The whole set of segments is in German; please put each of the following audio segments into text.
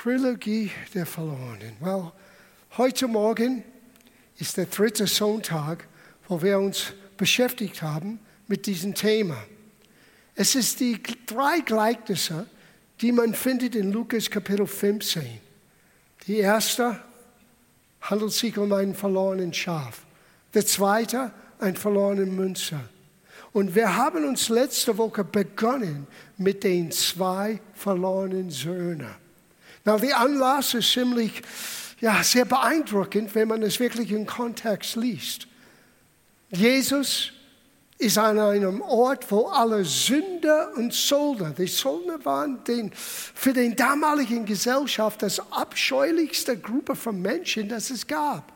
Trilogie der Verlorenen. Well, heute Morgen ist der dritte Sonntag, wo wir uns beschäftigt haben mit diesem Thema. Es ist die drei Gleichnisse, die man findet in Lukas Kapitel 15. Die erste handelt sich um einen verlorenen Schaf. Der zweite, ein verlorenen Münzer. Und wir haben uns letzte Woche begonnen mit den zwei verlorenen Söhnen. Na, der Anlass ist ziemlich, ja, sehr beeindruckend, wenn man es wirklich im Kontext liest. Jesus ist an einem Ort, wo alle Sünder und Söldner, die Söldner waren den, für den damaligen Gesellschaft das abscheulichste Gruppe von Menschen, das es gab.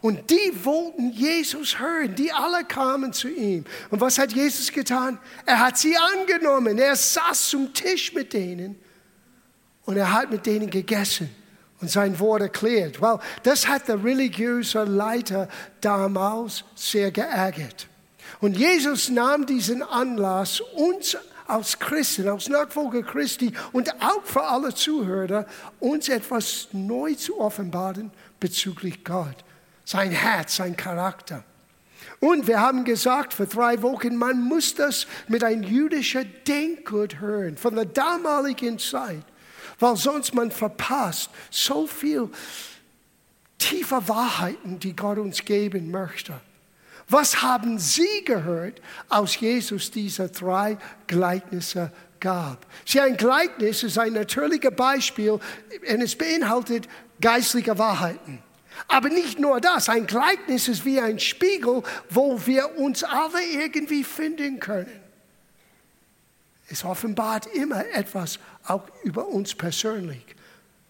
Und die wollten Jesus hören, die alle kamen zu ihm. Und was hat Jesus getan? Er hat sie angenommen, er saß zum Tisch mit denen und er hat mit denen gegessen und sein Wort erklärt. Well, das hat der religiöse Leiter damals sehr geärgert. Und Jesus nahm diesen Anlass, uns als Christen, als Nachfolger Christi und auch für alle Zuhörer, uns etwas neu zu offenbaren bezüglich Gott, sein Herz, sein Charakter. Und wir haben gesagt vor drei Wochen, man muss das mit einem jüdischen Denkgut hören, von der damaligen Zeit, weil sonst man verpasst so viel tiefe Wahrheiten, die Gott uns geben möchte. Was haben Sie gehört, aus Jesus diese drei Gleichnisse gab? Sie, ein Gleichnis ist ein natürliches Beispiel und es beinhaltet geistliche Wahrheiten. Aber nicht nur das, ein Gleichnis ist wie ein Spiegel, wo wir uns alle irgendwie finden können. Es offenbart immer etwas auch über uns persönlich,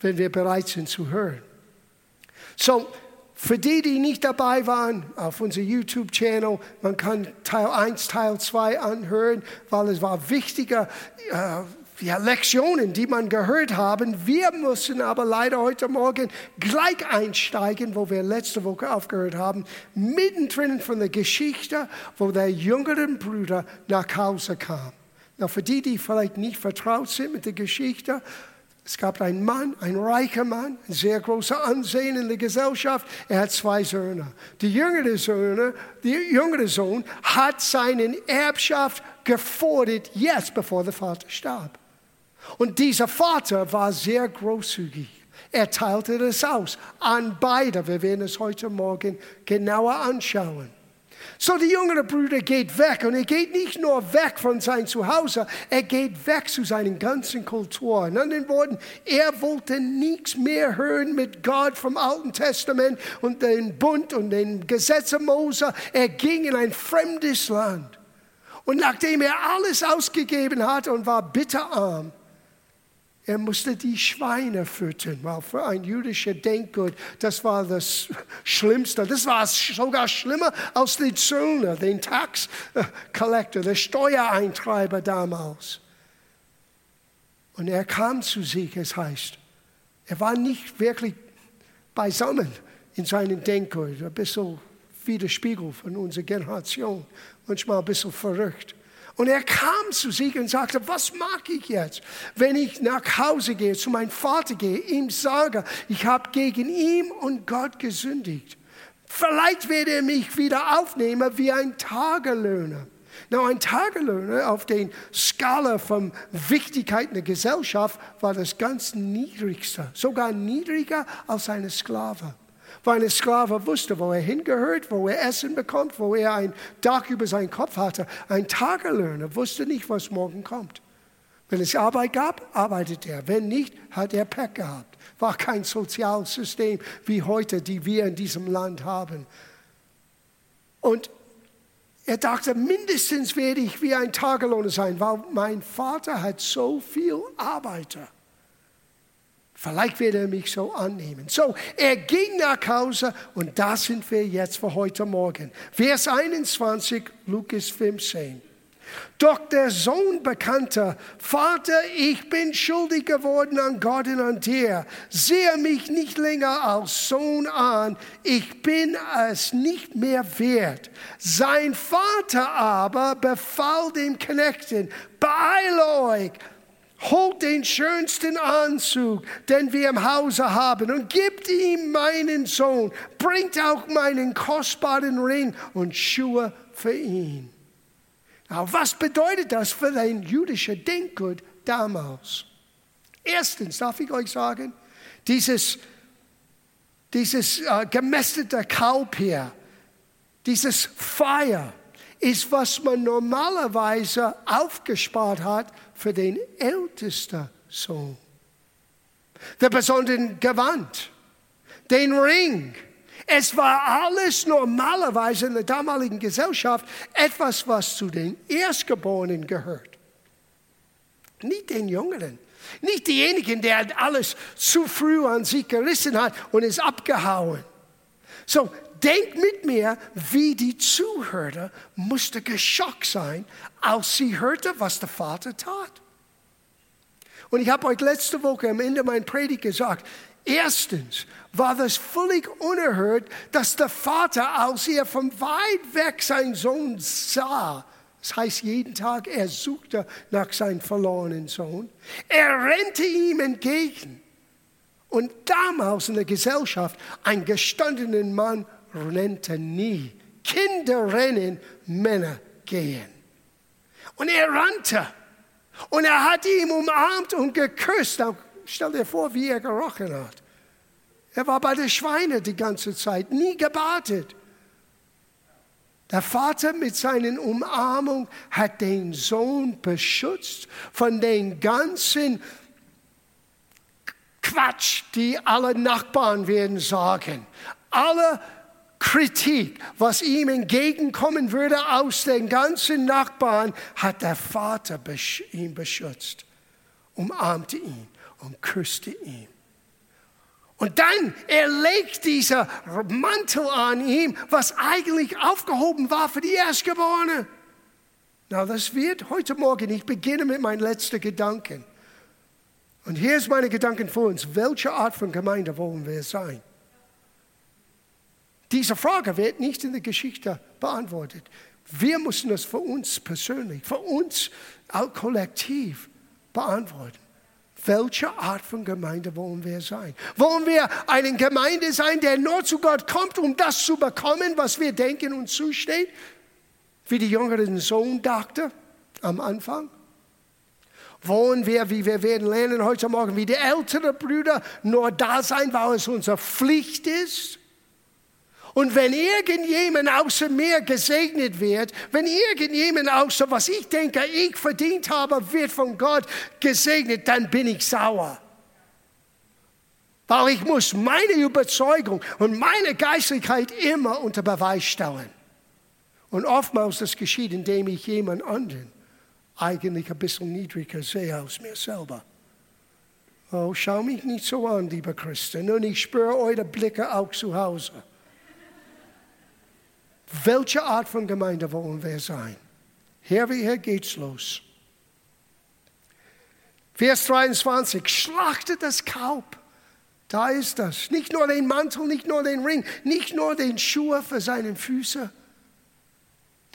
wenn wir bereit sind zu hören. So, für die, die nicht dabei waren, auf unserem YouTube-Channel, man kann Teil 1, Teil 2 anhören, weil es war wichtige äh, ja, Lektionen, die man gehört haben. Wir müssen aber leider heute Morgen gleich einsteigen, wo wir letzte Woche aufgehört haben, mittendrin von der Geschichte, wo der jüngere Bruder nach Hause kam. Na, für die, die vielleicht nicht vertraut sind mit der Geschichte, es gab einen Mann, ein reicher Mann, ein sehr großer Ansehen in der Gesellschaft. Er hat zwei Söhne. Der jüngere Sohn, der jüngere Sohn hat seine Erbschaft gefordert, jetzt bevor der Vater starb. Und dieser Vater war sehr großzügig. Er teilte das aus an beide. Wir werden es heute Morgen genauer anschauen. So der jüngere Bruder geht weg und er geht nicht nur weg von seinem Zuhause, er geht weg zu seinen ganzen Kultur. In anderen Worten, er wollte nichts mehr hören mit Gott vom Alten Testament und den Bund und den Gesetzen Mose. Er ging in ein fremdes Land. Und nachdem er alles ausgegeben hatte und war bitterarm, er musste die Schweine füttern, weil für ein jüdischer Denkgut, das war das Schlimmste. Das war sogar schlimmer als die Zöllner, den Tax Collector, der Steuereintreiber damals. Und er kam zu sich, es heißt. Er war nicht wirklich beisammen in seinem Denkgut, ein bisschen Widerspiegel von unserer Generation, manchmal ein bisschen verrückt. Und er kam zu sich und sagte, was mag ich jetzt, wenn ich nach Hause gehe, zu meinem Vater gehe, ihm sage, ich habe gegen ihn und Gott gesündigt. Vielleicht wird er mich wieder aufnehmen wie ein Tagelöhner. Na, ein Tagelöhner auf der Skala von Wichtigkeit in der Gesellschaft war das ganz niedrigste, sogar niedriger als eine Sklave weil ein Sklave wusste, wo er hingehört, wo er Essen bekommt, wo er ein Dach über seinen Kopf hatte. Ein Tagelöhner wusste nicht, was morgen kommt. Wenn es Arbeit gab, arbeitete er. Wenn nicht, hat er Pech gehabt. War kein Sozialsystem wie heute, die wir in diesem Land haben. Und er dachte, mindestens werde ich wie ein Tagelöhner sein, weil mein Vater hat so viel Arbeiter. Vielleicht wird er mich so annehmen. So, er ging nach Hause und da sind wir jetzt für heute Morgen. Vers 21, Lukas 15. Doch der Sohn bekannte, Vater, ich bin schuldig geworden an Gott und an dir. Sehe mich nicht länger als Sohn an. Ich bin es nicht mehr wert. Sein Vater aber befahl den Knechten, beeile euch, Holt den schönsten Anzug, den wir im Hause haben, und gebt ihm meinen Sohn. Bringt auch meinen kostbaren Ring und Schuhe für ihn. Na, was bedeutet das für ein jüdischer Denkgut damals? Erstens, darf ich euch sagen, dieses, dieses äh, gemästete Kalb hier, dieses Feier, ist, was man normalerweise aufgespart hat für den ältesten Sohn. Der besondere Gewand, den Ring. Es war alles normalerweise in der damaligen Gesellschaft etwas, was zu den Erstgeborenen gehört. Nicht den Jüngeren. Nicht diejenigen, der alles zu früh an sich gerissen hat und ist abgehauen. So, denk mit mir, wie die Zuhörer musste geschockt sein, als sie hörte, was der Vater tat. Und ich habe euch letzte Woche am Ende meiner Predigt gesagt, erstens war das völlig unerhört, dass der Vater, als er von weit weg seinen Sohn sah, das heißt, jeden Tag er suchte nach seinem verlorenen Sohn, er rennte ihm entgegen. Und damals in der Gesellschaft, ein gestandener Mann rennte nie. Kinder rennen, Männer gehen. Und er rannte. Und er hat ihn umarmt und geküsst. Stell dir vor, wie er gerochen hat. Er war bei den Schweinen die ganze Zeit, nie gebadet. Der Vater mit seinen Umarmung hat den Sohn beschützt von den ganzen Quatsch, die alle Nachbarn werden sagen. Alle Kritik, was ihm entgegenkommen würde aus den ganzen Nachbarn, hat der Vater ihn beschützt, umarmte ihn und küsste ihn. Und dann, er legt dieser Mantel an ihm, was eigentlich aufgehoben war für die Erstgeborene. Na, das wird heute Morgen, ich beginne mit meinen letzten Gedanken. Und hier ist meine Gedanken für uns. Welche Art von Gemeinde wollen wir sein? Diese Frage wird nicht in der Geschichte beantwortet. Wir müssen das für uns persönlich, für uns auch kollektiv beantworten. Welche Art von Gemeinde wollen wir sein? Wollen wir eine Gemeinde sein, der nur zu Gott kommt, um das zu bekommen, was wir denken und zusteht? Wie die jüngeren Sohn dachte am Anfang? Wollen wir, wie wir werden lernen heute Morgen, wie die älteren Brüder nur da sein, weil es unsere Pflicht ist? Und wenn irgendjemand außer mir gesegnet wird, wenn irgendjemand außer was ich denke, ich verdient habe, wird von Gott gesegnet, dann bin ich sauer. Weil ich muss meine Überzeugung und meine Geistlichkeit immer unter Beweis stellen. Und oftmals das geschieht, indem ich jemand anderen eigentlich ein bisschen niedriger sehe als mir selber. Oh, schau mich nicht so an, lieber Christen, und ich spüre eure Blicke auch zu Hause. Welche Art von Gemeinde wollen wir sein? Hier wie hier geht's los. Vers 23, schlachtet das Kalb. Da ist das. Nicht nur den Mantel, nicht nur den Ring, nicht nur den Schuhe für seine Füße.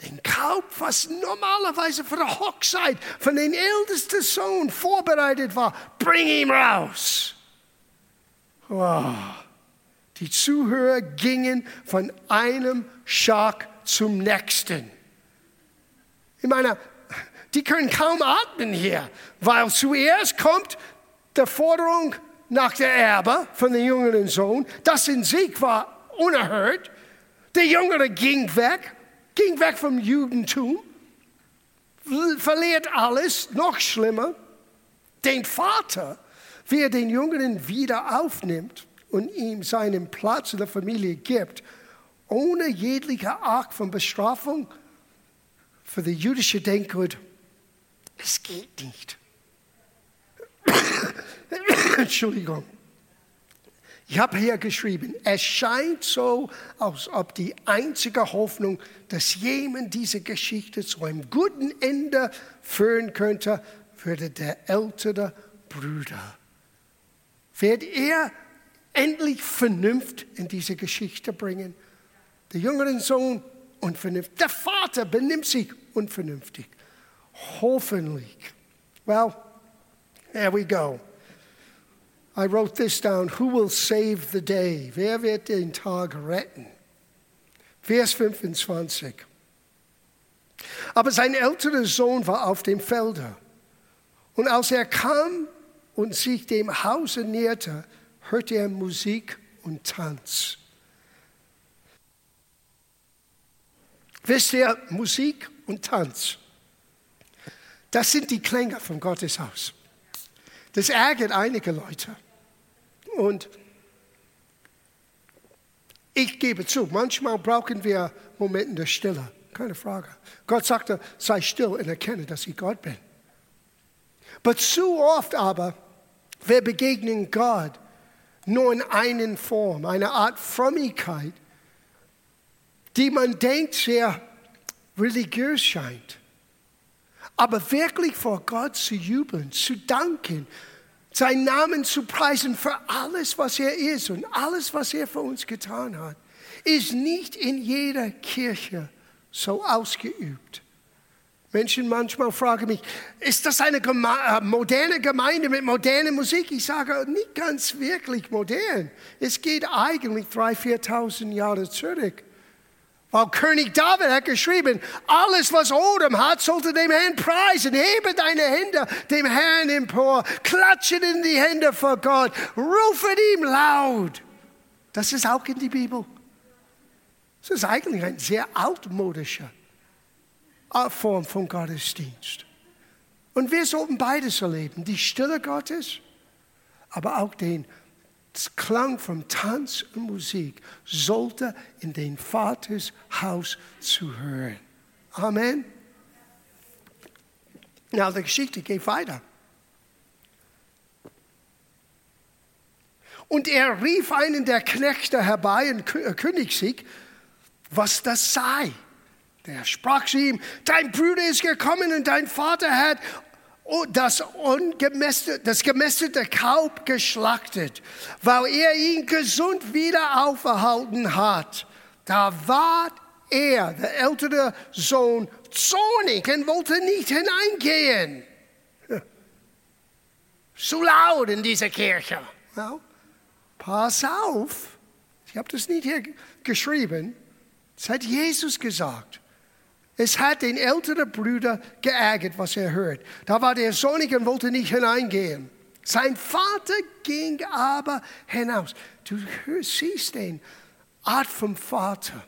Den Kalb, was normalerweise für die Hochzeit von den ältesten Sohn vorbereitet war, bring ihn raus. Wow. Die Zuhörer gingen von einem Schock zum nächsten. Ich meine, die können kaum atmen hier, weil zuerst kommt die Forderung nach der Erbe von dem jüngeren Sohn. Das in sich war unerhört. Der Jüngere ging weg, ging weg vom Judentum, verliert alles, noch schlimmer. Den Vater, wie er den Jüngeren wieder aufnimmt und ihm seinen Platz in der Familie gibt, ohne jegliche Art von Bestrafung für die jüdische Denkgut, es geht nicht. Entschuldigung. Ich habe hier geschrieben, es scheint so, als ob die einzige Hoffnung, dass jemand diese Geschichte zu einem guten Ende führen könnte, würde der ältere Bruder. Wird er endlich Vernunft in diese Geschichte bringen. Der jüngere Sohn unvernünftig. Der Vater benimmt sich unvernünftig. Hoffentlich. Well, There we go. I wrote this down. Who will save the day? Wer wird den Tag retten? Vers 25. Aber sein älterer Sohn war auf dem Felder. Und als er kam und sich dem Hause näherte, hörte er Musik und Tanz. Wisst ihr, Musik und Tanz, das sind die Klänge vom Gotteshaus. Das ärgert einige Leute. Und ich gebe zu, manchmal brauchen wir Momente der Stille, keine Frage. Gott sagte, sei still und erkenne, dass ich Gott bin. Aber zu oft aber, wir begegnen Gott nur in einer Form, eine Art Frömmigkeit, die man denkt sehr religiös scheint. Aber wirklich vor Gott zu jubeln, zu danken, seinen Namen zu preisen für alles, was er ist und alles, was er für uns getan hat, ist nicht in jeder Kirche so ausgeübt. Menschen manchmal fragen mich, ist das eine Geme äh, moderne Gemeinde mit moderner Musik? Ich sage, nicht ganz wirklich modern. Es geht eigentlich 3.000, 4.000 Jahre zurück. Weil König David hat geschrieben, alles was Odem hat, sollte dem Herrn preisen. Hebe deine Hände dem Herrn empor, klatsche in die Hände vor Gott, rufe ihm laut. Das ist auch in die Bibel. Das ist eigentlich ein sehr altmodischer Form von Gottesdienst. Und wir sollten beides erleben, die Stille Gottes, aber auch den Klang von Tanz und Musik sollte in den Vaters Haus zu hören. Amen. Na, die Geschichte geht weiter. Und er rief einen der Knechte herbei und kündigte sich, was das sei. Der sprach zu ihm, dein Bruder ist gekommen und dein Vater hat das, das gemästete Kalb geschlachtet, weil er ihn gesund wieder auferhalten hat. Da ward er, der ältere Sohn, zornig und wollte nicht hineingehen. Zu laut in dieser Kirche. Well, pass auf, ich habe das nicht hier geschrieben, das hat Jesus gesagt. Es hat den älteren Bruder geärgert, was er hört. Da war der Sohnig und wollte nicht hineingehen. Sein Vater ging aber hinaus. Du siehst den Art vom Vater.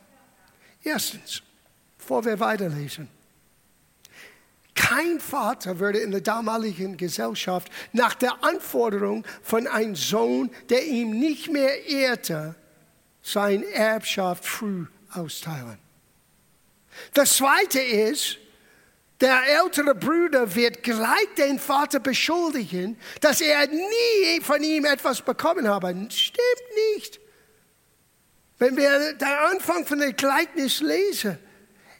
Erstens, bevor wir weiterlesen. Kein Vater würde in der damaligen Gesellschaft nach der Anforderung von einem Sohn, der ihm nicht mehr ehrte, sein Erbschaft früh austeilen. Das zweite ist, der ältere Bruder wird gleich den Vater beschuldigen, dass er nie von ihm etwas bekommen habe. Stimmt nicht. Wenn wir den Anfang von dem Gleichnis lesen,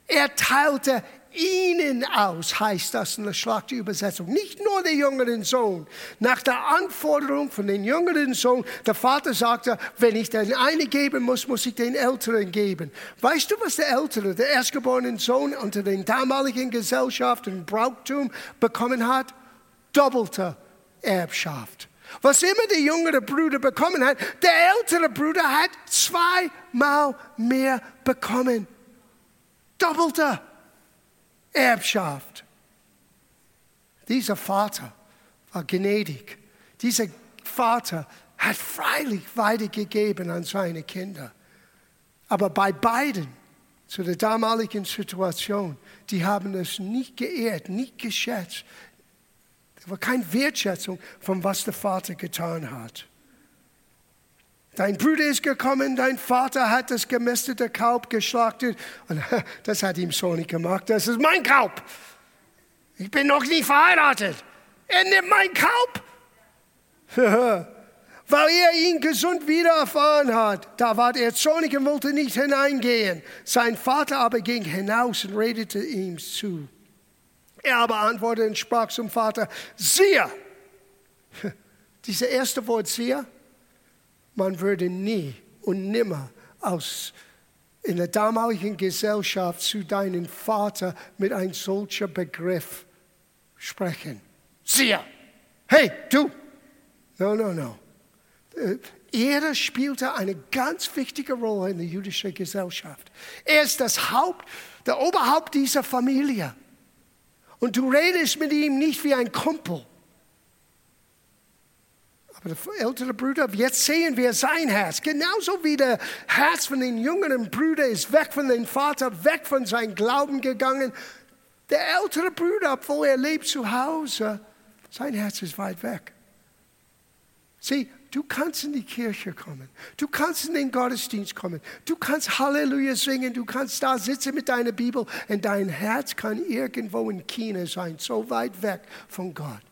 er teilte ihnen aus, heißt das in der Schlachtübersetzung. Nicht nur der jüngeren Sohn. Nach der Anforderung von dem jüngeren Sohn, der Vater sagte, wenn ich den einen geben muss, muss ich den Älteren geben. Weißt du, was der Ältere, der erstgeborene Sohn unter den damaligen Gesellschaften und Brauchtum bekommen hat? Doppelte Erbschaft. Was immer der jüngere Bruder bekommen hat, der ältere Bruder hat zweimal mehr bekommen. Doppelte. Erbschaft. Dieser Vater war gnädig. Dieser Vater hat freilich weitergegeben an seine Kinder. Aber bei beiden, zu der damaligen Situation, die haben es nicht geehrt, nicht geschätzt. Da war keine Wertschätzung von was der Vater getan hat. Dein Bruder ist gekommen, dein Vater hat das gemästete Kalb geschlachtet. Und das hat ihm nicht gemacht. Das ist mein Kalb. Ich bin noch nicht verheiratet. Er nimmt mein Kalb. Weil er ihn gesund wieder erfahren hat. Da war er zornig und wollte nicht hineingehen. Sein Vater aber ging hinaus und redete ihm zu. Er aber antwortete und sprach zum Vater, siehe. Dieses erste Wort siehe man würde nie und nimmer aus in der damaligen Gesellschaft zu deinem Vater mit einem solchen Begriff sprechen. Siehe, Hey, du! No, no, no. Äh, er spielte eine ganz wichtige Rolle in der jüdischen Gesellschaft. Er ist das Haupt, der Oberhaupt dieser Familie. Und du redest mit ihm nicht wie ein Kumpel. Aber der ältere Bruder, jetzt sehen wir sein Herz. Genauso wie der Herz von den jüngeren Bruder ist weg von dem Vater, weg von seinem Glauben gegangen. Der ältere Bruder, obwohl er lebt zu Hause, sein Herz ist weit weg. Sieh, du kannst in die Kirche kommen. Du kannst in den Gottesdienst kommen. Du kannst Halleluja singen. Du kannst da sitzen mit deiner Bibel und dein Herz kann irgendwo in China sein, so weit weg von Gott.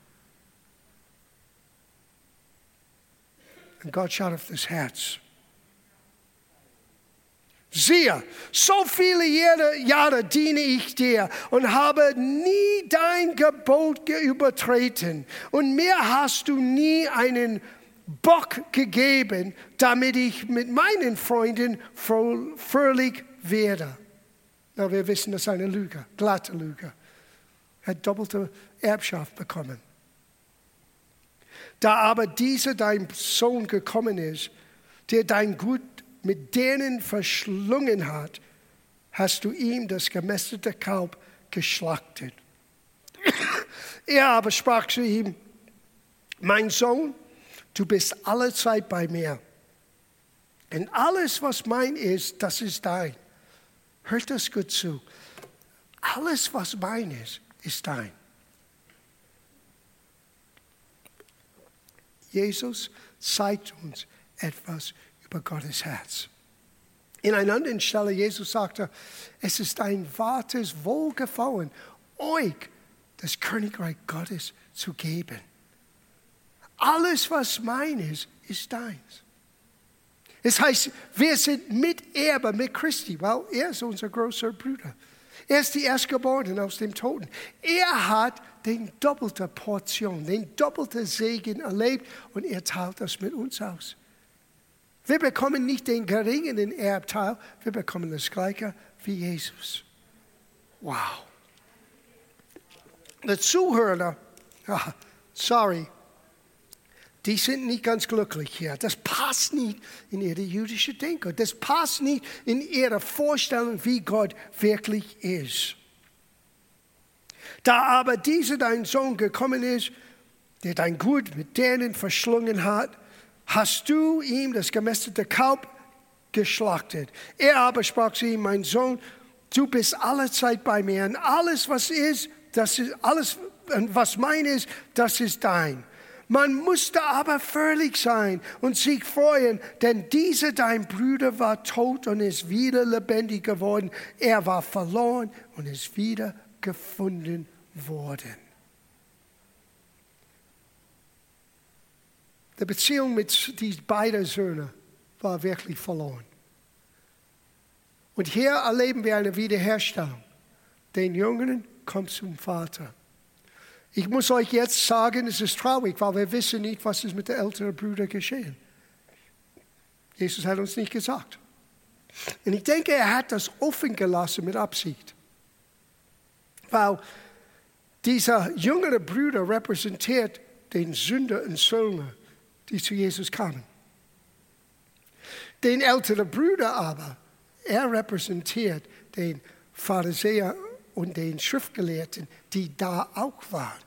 Und Gott schaut auf das Herz. Siehe, so viele Jahre diene ich dir und habe nie dein Gebot übertreten. Und mir hast du nie einen Bock gegeben, damit ich mit meinen Freunden fröhlich werde. Na, wir wissen, das ist eine Lüge, glatte Lüge. Er hat doppelte Erbschaft bekommen. Da aber dieser dein Sohn gekommen ist, der dein Gut mit denen verschlungen hat, hast du ihm das gemästete Kalb geschlachtet. er aber sprach zu ihm, mein Sohn, du bist alle Zeit bei mir. Und alles, was mein ist, das ist dein. Hört das gut zu. Alles, was mein ist, ist dein. Jesus zeigt uns etwas über Gottes Herz. In einer anderen Stelle, Jesus sagte, es ist ein wartes Wohlgefallen, euch das Königreich Gottes zu geben. Alles, was mein ist, ist deins. Es heißt, wir sind Miterbe mit Christi, weil er ist unser großer Bruder. Er ist die Erstgeborene aus dem Toten. Er hat den doppelten Portion, den doppelten Segen erlebt und er teilt das mit uns aus. Wir bekommen nicht den geringen Erbteil, wir bekommen das Gleiche wie Jesus. Wow. Die Zuhörer, sorry, die sind nicht ganz glücklich hier. Das passt nicht in ihre jüdische Denke. Das passt nicht in ihre Vorstellung, wie Gott wirklich ist. Da aber dieser dein Sohn gekommen ist, der dein Gut mit denen verschlungen hat, hast du ihm das gemästete Kalb geschlachtet. Er aber sprach zu ihm, mein Sohn, du bist alle Zeit bei mir und alles, was ist, das ist alles, was mein ist, das ist dein. Man musste aber völlig sein und sich freuen, denn dieser dein Bruder war tot und ist wieder lebendig geworden. Er war verloren und ist wieder gefunden worden. Die Beziehung mit diesen beiden Söhnen war wirklich verloren. Und hier erleben wir eine Wiederherstellung. Den Jungen kommt zum Vater. Ich muss euch jetzt sagen, es ist traurig, weil wir wissen nicht, was ist mit den älteren Brüdern geschehen. Jesus hat uns nicht gesagt. Und ich denke, er hat das offen gelassen mit Absicht. Weil dieser jüngere Bruder repräsentiert den Sünder und Söhne, die zu Jesus kamen. Den älteren Bruder aber, er repräsentiert den Pharisäer und den Schriftgelehrten, die da auch waren.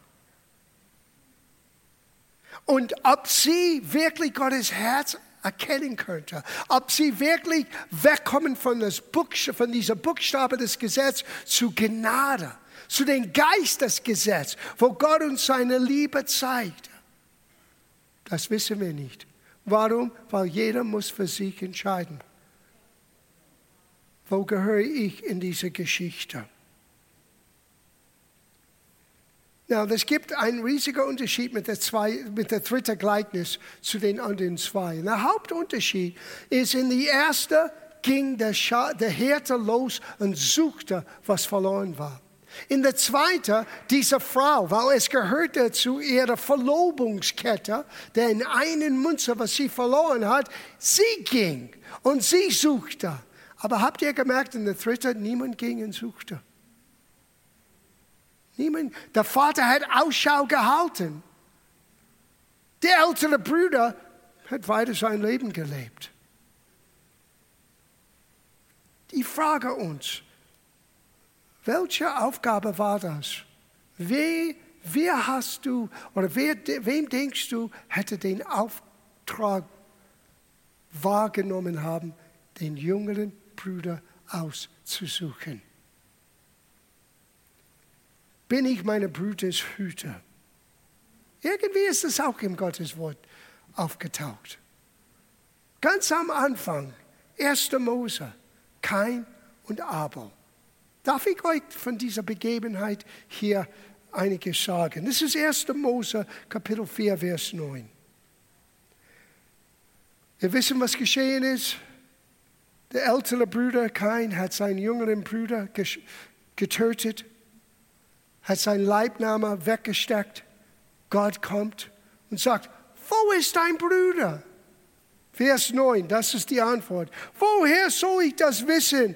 Und ob sie wirklich Gottes Herz erkennen könnte, ob sie wirklich wegkommen von, das Buchstabe, von dieser Buchstabe des Gesetzes zu Gnade, zu dem Geist des Gesetzes, wo Gott uns seine Liebe zeigt. Das wissen wir nicht. Warum? Weil jeder muss für sich entscheiden. Wo gehöre ich in diese Geschichte? Now, es gibt einen riesigen Unterschied mit der, zwei, mit der dritten Gleichnis zu den anderen zwei. Der Hauptunterschied ist, in die erste ging der, Scha der Hirte los und suchte, was verloren war. In der zweiten, diese Frau, weil es gehörte zu ihrer Verlobungskette, der in einen Münze, was sie verloren hat, sie ging und sie suchte. Aber habt ihr gemerkt, in der dritten, niemand ging und suchte. Niemand. Der Vater hat Ausschau gehalten. Der ältere Bruder hat weiter sein Leben gelebt. Die Frage uns, welche Aufgabe war das? Wer, wer hast du oder wer, wem denkst du, hätte den Auftrag wahrgenommen haben, den jüngeren Bruder auszusuchen? Bin ich meine Brüders Hüter? Irgendwie ist es auch im Gotteswort aufgetaucht. Ganz am Anfang, 1. Mose, Kain und Abel. Darf ich euch von dieser Begebenheit hier einiges sagen? Das ist 1. Mose, Kapitel 4, Vers 9. Wir wissen, was geschehen ist. Der ältere Bruder Kain hat seinen jüngeren Bruder getötet, hat seinen Leibname weggesteckt. Gott kommt und sagt, wo ist dein Bruder? Vers 9, das ist die Antwort. Woher soll ich das wissen?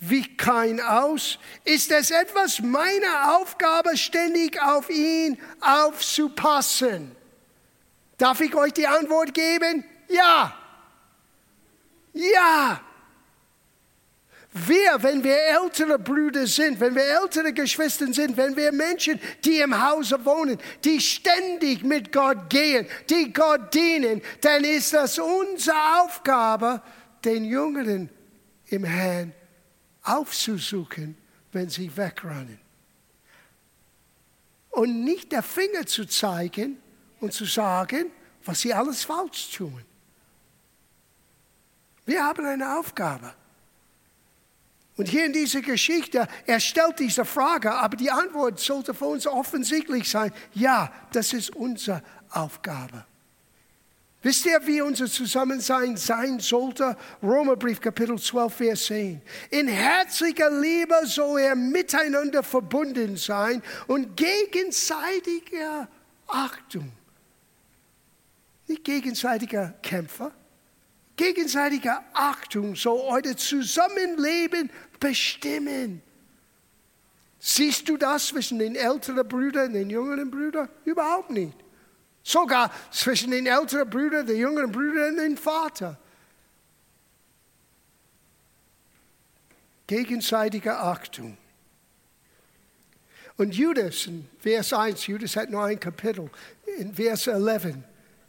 Wie kein aus? Ist es etwas meiner Aufgabe, ständig auf ihn aufzupassen? Darf ich euch die Antwort geben? Ja. Ja. Wir, wenn wir ältere Brüder sind, wenn wir ältere Geschwister sind, wenn wir Menschen, die im Hause wohnen, die ständig mit Gott gehen, die Gott dienen, dann ist das unsere Aufgabe, den Jüngeren im Herrn aufzusuchen, wenn sie wegrennen. Und nicht der Finger zu zeigen und zu sagen, was sie alles falsch tun. Wir haben eine Aufgabe. Und hier in dieser Geschichte, er stellt diese Frage, aber die Antwort sollte für uns offensichtlich sein, ja, das ist unsere Aufgabe. Wisst ihr, wie unser Zusammensein sein sollte? Römerbrief Kapitel 12, Vers 10. In herzlicher Liebe soll er miteinander verbunden sein und gegenseitiger Achtung. Nicht gegenseitiger Kämpfer, gegenseitige Achtung soll euer Zusammenleben bestimmen. Siehst du das zwischen den älteren Brüdern und den jüngeren Brüdern? Überhaupt nicht. Sogar zwischen den älteren Brüdern, den jüngeren Brüdern und dem Vater. Gegenseitige Achtung. Und Judas, in Vers 1, Judas hat nur ein Kapitel, in Vers 11,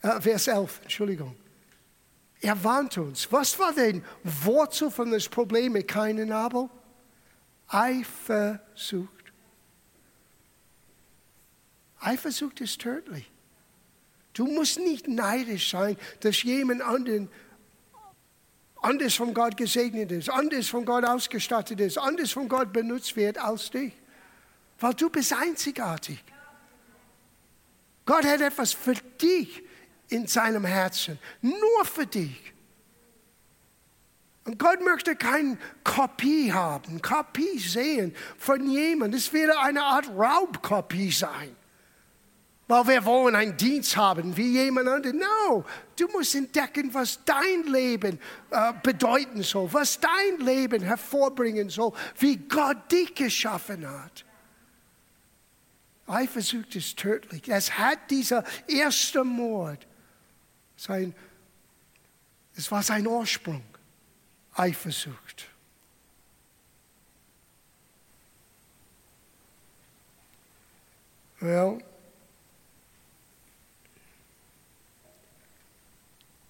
äh, Vers 11, Entschuldigung. Er warnt uns. Was war denn Wurzel von das Problem mit keinen Abel? Eifersucht. Eifersucht ist tödlich. Du musst nicht neidisch sein, dass jemand anderen anders von Gott gesegnet ist, anders von Gott ausgestattet ist, anders von Gott benutzt wird als dich. Weil du bist einzigartig. Gott hat etwas für dich in seinem Herzen, nur für dich. Und Gott möchte keine Kopie haben, Kopie sehen von jemandem. Das würde eine Art Raubkopie sein. Weil wir wollen einen Dienst haben wie jemand anderes. No, du musst entdecken, was dein Leben äh, bedeuten soll, was dein Leben hervorbringen soll, wie Gott dich geschaffen hat. Eifersucht ist tödlich. Es hat dieser erste Mord sein, es war sein Ursprung, Eifersucht. Well,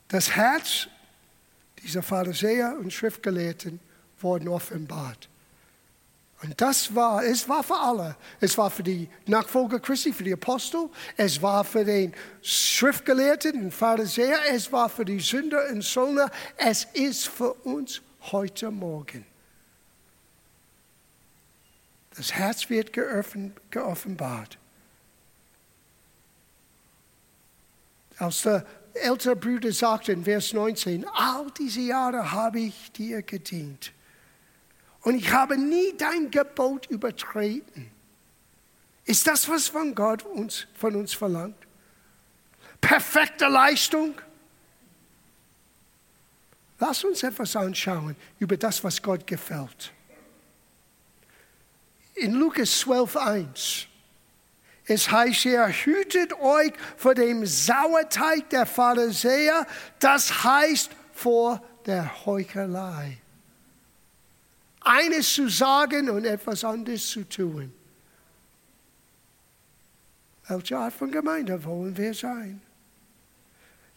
das Herz dieser Pharisäer und Schriftgelehrten wurde offenbart. Und das war, es war für alle. Es war für die Nachfolger Christi, für die Apostel. Es war für den Schriftgelehrten und Pharisäer. Es war für die Sünder und Söldner. Es ist für uns heute Morgen. Das Herz wird geoffenbart. Als der ältere Bruder sagte in Vers 19, all diese Jahre habe ich dir gedient und ich habe nie dein Gebot übertreten. Ist das, was von Gott uns, von uns verlangt? Perfekte Leistung? Lass uns etwas anschauen über das, was Gott gefällt. In Lukas 12,1 Es heißt hier, hütet euch vor dem Sauerteig der Pharisäer, das heißt vor der Heuchelei. Eines zu sagen und etwas anderes zu tun. Welche Art von Gemeinde wollen wir sein?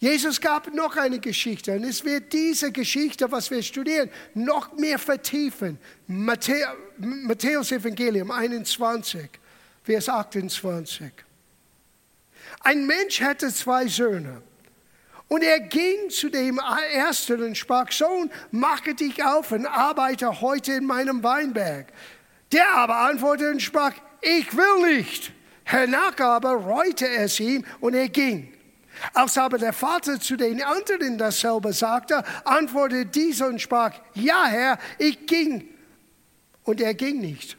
Jesus gab noch eine Geschichte und es wird diese Geschichte, was wir studieren, noch mehr vertiefen. Matthäus Evangelium 21, Vers 28. Ein Mensch hatte zwei Söhne. Und er ging zu dem ersten und sprach, Sohn, mache dich auf und arbeite heute in meinem Weinberg. Der aber antwortete und sprach, ich will nicht. Hernach aber reute es ihm und er ging. Als aber der Vater zu den anderen dasselbe sagte, antwortete dieser und sprach, ja Herr, ich ging. Und er ging nicht.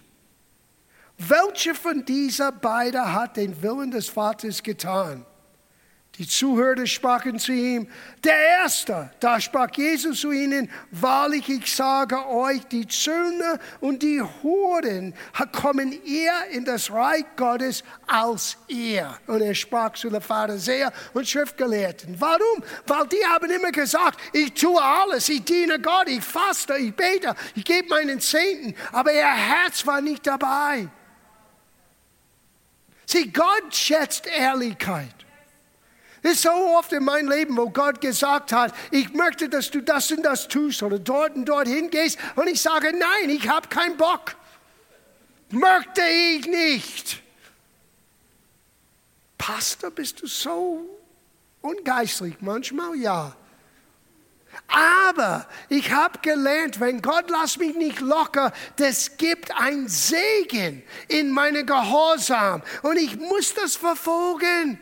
Welche von dieser beiden hat den Willen des Vaters getan? Die Zuhörer sprachen zu ihm, der Erste, da sprach Jesus zu ihnen, wahrlich ich sage euch, die Zöllner und die Huren kommen eher in das Reich Gottes als ihr. Und er sprach zu den Pharisäern und Schriftgelehrten. Warum? Weil die haben immer gesagt, ich tue alles, ich diene Gott, ich faste, ich bete, ich gebe meinen Zehnten, aber ihr Herz war nicht dabei. Sieh, Gott schätzt Ehrlichkeit. Ist so oft in meinem Leben, wo Gott gesagt hat, ich möchte, dass du das und das tust oder dort und dorthin gehst. Und ich sage, nein, ich habe keinen Bock. Möchte ich nicht. Pastor, bist du so ungeistlich? Manchmal ja. Aber ich habe gelernt, wenn Gott lässt mich nicht locker, das gibt ein Segen in meine Gehorsam. Und ich muss das verfolgen.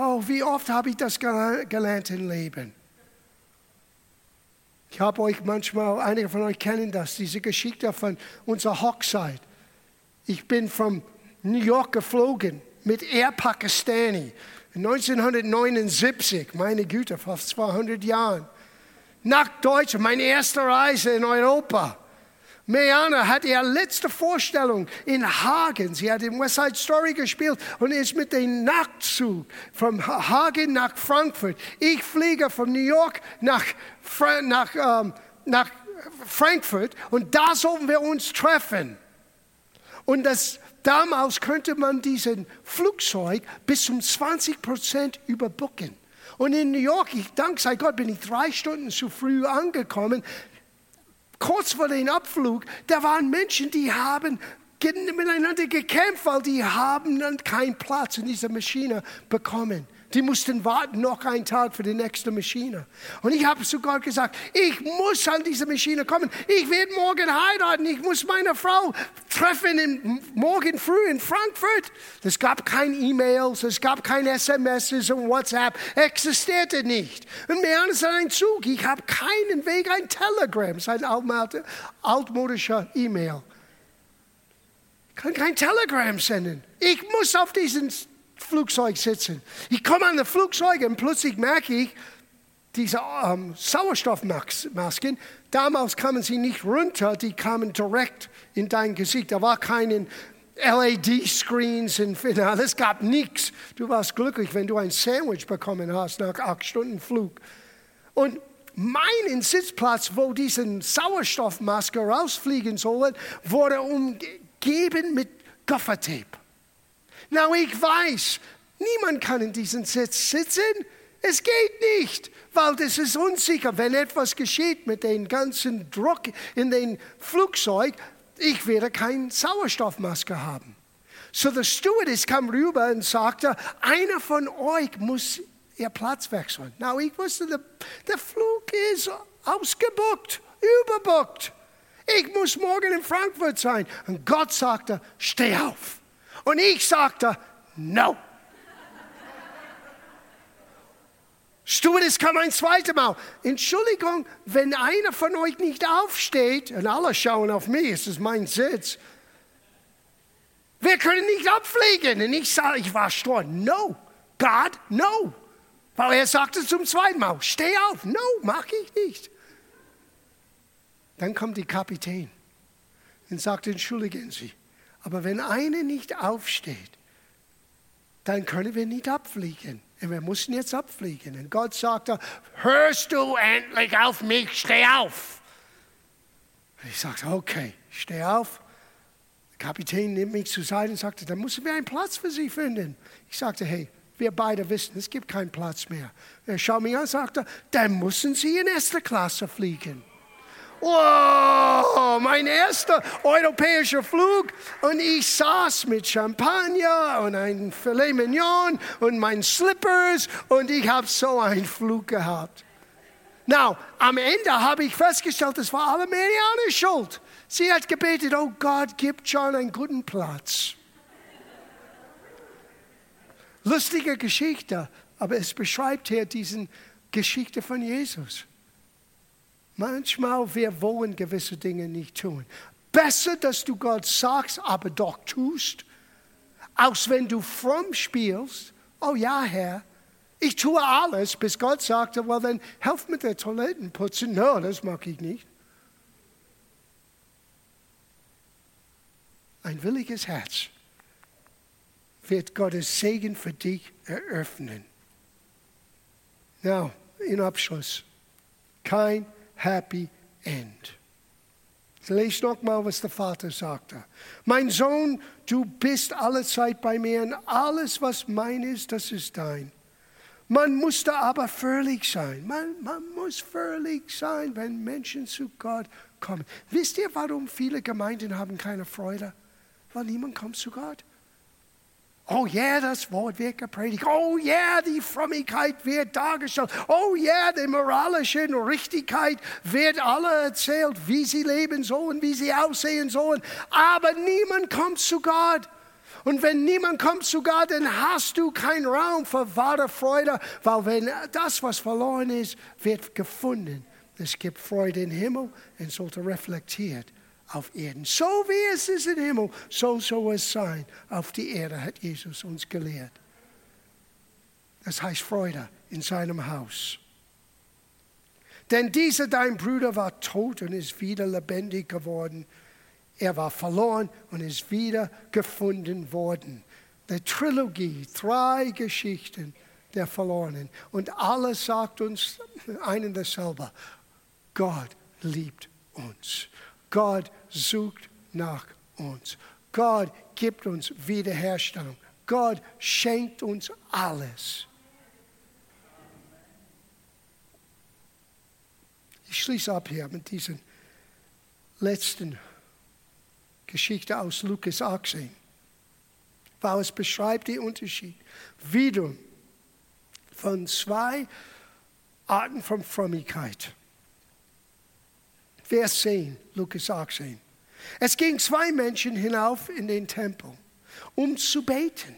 Oh, wie oft habe ich das gelernt im Leben? Ich habe euch manchmal, einige von euch kennen das, diese Geschichte von unserer Hochzeit. Ich bin von New York geflogen mit Air Pakistani 1979, meine Güte, fast 200 Jahren, nach Deutschland, meine erste Reise in Europa. Meana hat ihre letzte Vorstellung in Hagen. Sie hat im West Side Story gespielt und ist mit dem Nachtzug von Hagen nach Frankfurt. Ich fliege von New York nach, Fra nach, ähm, nach Frankfurt und da sollten wir uns treffen. Und das, damals könnte man diesen Flugzeug bis zum 20 Prozent überbucken. Und in New York, ich dank sei Gott, bin ich drei Stunden zu früh angekommen kurz vor dem Abflug, da waren Menschen, die haben miteinander gekämpft, weil die haben dann keinen Platz in dieser Maschine bekommen. Die mussten warten noch einen Tag für die nächste Maschine. Und ich habe zu Gott gesagt, ich muss an diese Maschine kommen. Ich werde morgen heiraten. Ich muss meine Frau treffen in, morgen früh in Frankfurt. Es gab keine E-Mails, es gab keine SMS und WhatsApp. Existierte nicht. Und mir ist ein Zug. Ich habe keinen Weg, ein Telegram. Ein altmodischer E-Mail. Ich kann kein Telegram senden. Ich muss auf diesen Flugzeug sitzen. Ich komme an das Flugzeug und plötzlich merke ich, diese ähm, Sauerstoffmasken, damals kamen sie nicht runter, die kamen direkt in dein Gesicht. Da war keinen LED-Screens und es gab nichts. Du warst glücklich, wenn du ein Sandwich bekommen hast nach acht Stunden Flug. Und mein Sitzplatz, wo diese Sauerstoffmaske rausfliegen sollen, wurde umgeben mit Gaffertape. Na, ich weiß, niemand kann in diesem Sitz sitzen. Es geht nicht, weil das ist unsicher. Wenn etwas geschieht mit dem ganzen Druck in dem Flugzeug, ich werde keine Sauerstoffmaske haben. So der Stewardess kam rüber und sagte, einer von euch muss ihr Platz wechseln. Na, ich wusste, der, der Flug ist ausgebucht, überbucht. Ich muss morgen in Frankfurt sein. Und Gott sagte, steh auf. Und ich sagte, no. Stewardess kam ein zweites Mal. Entschuldigung, wenn einer von euch nicht aufsteht, und alle schauen auf mich, es ist mein Sitz, wir können nicht abfliegen. Und ich sage, ich war stur, no, God, no. Weil er sagte zum zweiten Mal, steh auf, no, mach ich nicht. Dann kommt die Kapitän und sagt, entschuldigen Sie, Aber wenn eine nicht aufsteht, dann können wir nicht abfliegen. Und wir mussten jetzt abfliegen. Und Gott sagte, hörst du endlich auf mich, steh auf. Und ich sagte, okay, steh auf. Der Kapitän nimmt mich zur Seite und sagte, dann müssen wir einen Platz für Sie finden. Ich sagte, hey, wir beide wissen, es gibt keinen Platz mehr. Er schaut mich an und sagte, dann müssen Sie in erster Klasse fliegen. Wow, mein erster europäischer Flug und ich saß mit Champagner und ein Filet Mignon und meinen Slippers und ich habe so einen Flug gehabt. Now, am Ende habe ich festgestellt, das war alle Marianne schuld. Sie hat gebetet, oh Gott, gib John einen guten Platz. Lustige Geschichte, aber es beschreibt hier diese Geschichte von Jesus. Manchmal wir wollen gewisse Dinge nicht tun. Besser, dass du Gott sagst, aber doch tust, als wenn du fromm spielst. Oh ja, Herr, ich tue alles, bis Gott sagte, well, dann helf mit der Toilettenputzen. No, das mag ich nicht. Ein williges Herz wird Gottes Segen für dich eröffnen. Now, in Abschluss, kein happy end. Lest nochmal, was der Vater sagte. Mein Sohn, du bist alle Zeit bei mir und alles, was mein ist, das ist dein. Man musste aber völlig sein. Man, man muss völlig sein, wenn Menschen zu Gott kommen. Wisst ihr, warum viele Gemeinden haben keine Freude? Weil niemand kommt zu Gott. Oh ja, yeah, das Wort wird gepredigt. Oh ja, yeah, die Frömmigkeit wird dargestellt. Oh ja, yeah, die moralische Richtigkeit wird alle erzählt, wie sie leben sollen, wie sie aussehen sollen. Aber niemand kommt zu Gott. Und wenn niemand kommt zu Gott, dann hast du keinen Raum für wahre Freude, weil wenn das, was verloren ist, wird gefunden. Es gibt Freude im Himmel und sollte reflektiert auf Erden. So wie es ist im Himmel, so soll es sein. Auf die Erde hat Jesus uns gelehrt. Das heißt Freude in seinem Haus. Denn dieser dein Bruder war tot und ist wieder lebendig geworden. Er war verloren und ist wieder gefunden worden. Die Trilogie, drei Geschichten der Verlorenen. Und alles sagt uns einen dasselbe. Gott liebt uns. Gott sucht nach uns. Gott gibt uns Wiederherstellung. Gott schenkt uns alles. Ich schließe ab hier mit dieser letzten Geschichte aus Lukas 18, weil es beschreibt den Unterschied wieder von zwei Arten von Frömmigkeit. Vers 10, Lukas 18. Es ging zwei Menschen hinauf in den Tempel, um zu beten.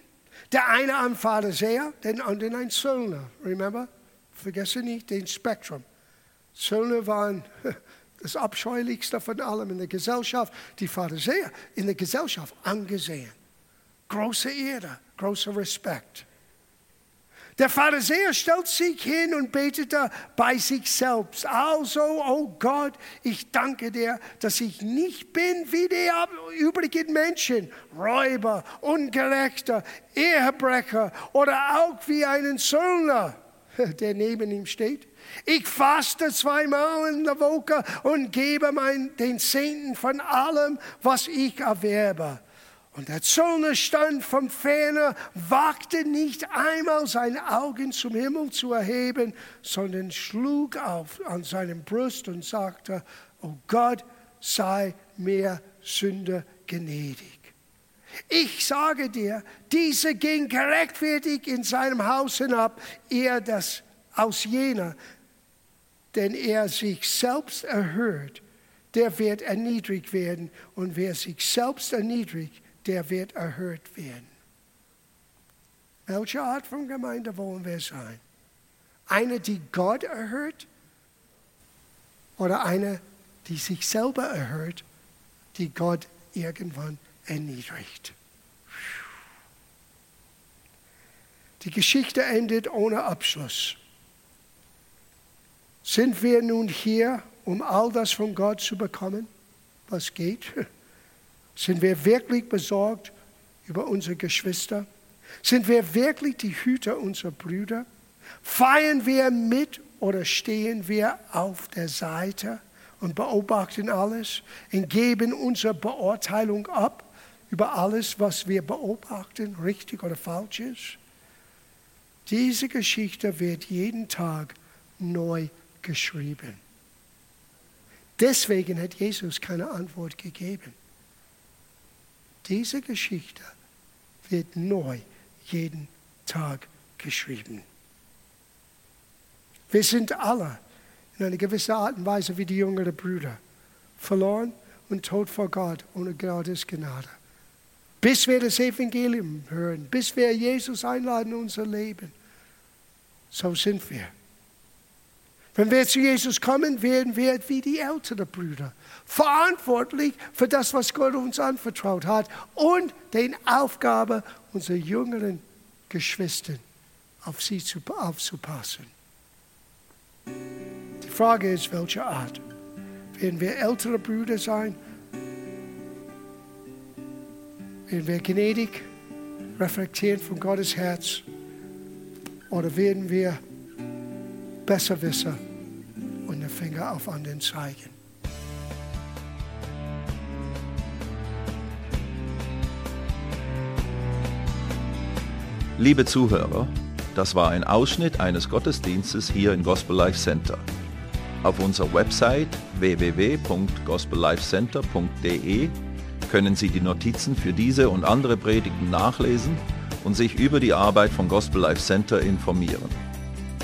Der eine ein Pharisäer, den anderen ein Zöllner. Remember? Vergesse nicht den Spektrum. Zöllner waren das Abscheulichste von allem in der Gesellschaft. Die Pharisäer in der Gesellschaft angesehen. Große Ehre, großer Respekt. Der Pharisäer stellt sich hin und betete bei sich selbst. Also, oh Gott, ich danke dir, dass ich nicht bin wie die übrigen Menschen, Räuber, Ungerechter, Ehebrecher oder auch wie einen Söldner, der neben ihm steht. Ich faste zweimal in der Woche und gebe mein, den Zehnten von allem, was ich erwerbe. Und der Zöllner stand vom Ferne, wagte nicht einmal seine Augen zum Himmel zu erheben, sondern schlug auf an seinem Brust und sagte, oh Gott, sei mir Sünder gnädig. Ich sage dir, dieser ging gerechtfertigt in seinem Haus hinab, eher das aus jener, denn er sich selbst erhört, der wird erniedrigt werden und wer sich selbst erniedrigt, der wird erhört werden. Welche Art von Gemeinde wollen wir sein? Eine, die Gott erhört? Oder eine, die sich selber erhört, die Gott irgendwann erniedrigt? Die Geschichte endet ohne Abschluss. Sind wir nun hier, um all das von Gott zu bekommen, was geht? Sind wir wirklich besorgt über unsere Geschwister? Sind wir wirklich die Hüter unserer Brüder? Feiern wir mit oder stehen wir auf der Seite und beobachten alles und geben unsere Beurteilung ab über alles, was wir beobachten, richtig oder falsch ist? Diese Geschichte wird jeden Tag neu geschrieben. Deswegen hat Jesus keine Antwort gegeben. Diese Geschichte wird neu jeden Tag geschrieben. Wir sind alle in einer gewissen Art und Weise wie die jüngeren Brüder, verloren und tot vor Gott ohne Gottes Gnade. Bis wir das Evangelium hören, bis wir Jesus einladen in unser Leben. So sind wir. Wenn wir zu Jesus kommen, werden wir wie die älteren Brüder verantwortlich für das, was Gott uns anvertraut hat und die Aufgabe unserer jüngeren Geschwister auf sie zu, aufzupassen. Die Frage ist, welche Art? Werden wir ältere Brüder sein? Werden wir gnädig, reflektieren von Gottes Herz? Oder werden wir besser wissen und den Finger auf anderen zeigen? Liebe Zuhörer, das war ein Ausschnitt eines Gottesdienstes hier im Gospel Life Center. Auf unserer Website www.gospellifecenter.de können Sie die Notizen für diese und andere Predigten nachlesen und sich über die Arbeit vom Gospel Life Center informieren.